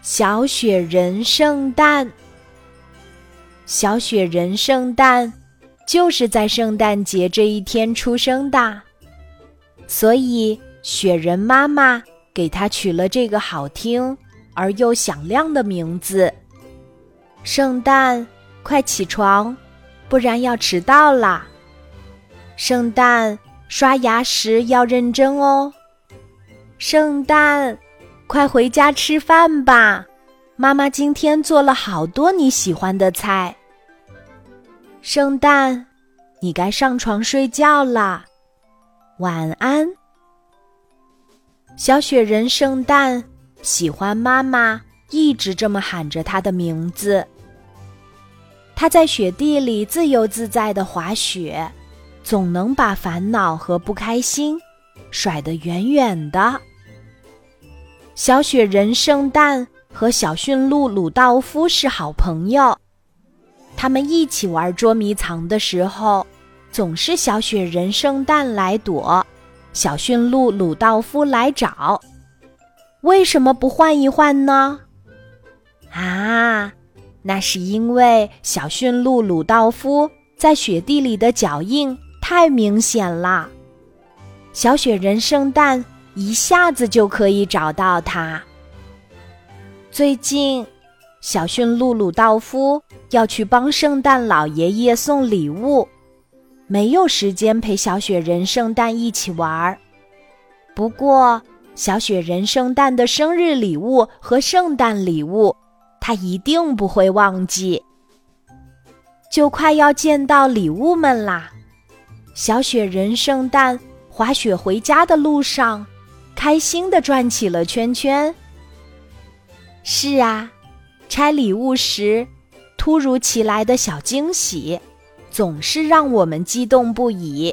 小雪人圣诞，小雪人圣诞就是在圣诞节这一天出生的，所以雪人妈妈给他取了这个好听而又响亮的名字。圣诞，快起床，不然要迟到啦！圣诞，刷牙时要认真哦。圣诞。快回家吃饭吧，妈妈今天做了好多你喜欢的菜。圣诞，你该上床睡觉啦，晚安。小雪人圣诞喜欢妈妈一直这么喊着他的名字。他在雪地里自由自在的滑雪，总能把烦恼和不开心甩得远远的。小雪人圣诞和小驯鹿鲁道夫是好朋友，他们一起玩捉迷藏的时候，总是小雪人圣诞来躲，小驯鹿鲁道夫来找。为什么不换一换呢？啊，那是因为小驯鹿鲁道夫在雪地里的脚印太明显了，小雪人圣诞。一下子就可以找到它。最近，小驯鹿鲁道夫要去帮圣诞老爷爷送礼物，没有时间陪小雪人圣诞一起玩儿。不过，小雪人圣诞的生日礼物和圣诞礼物，他一定不会忘记。就快要见到礼物们啦！小雪人圣诞滑雪回家的路上。开心的转起了圈圈。是啊，拆礼物时，突如其来的小惊喜，总是让我们激动不已。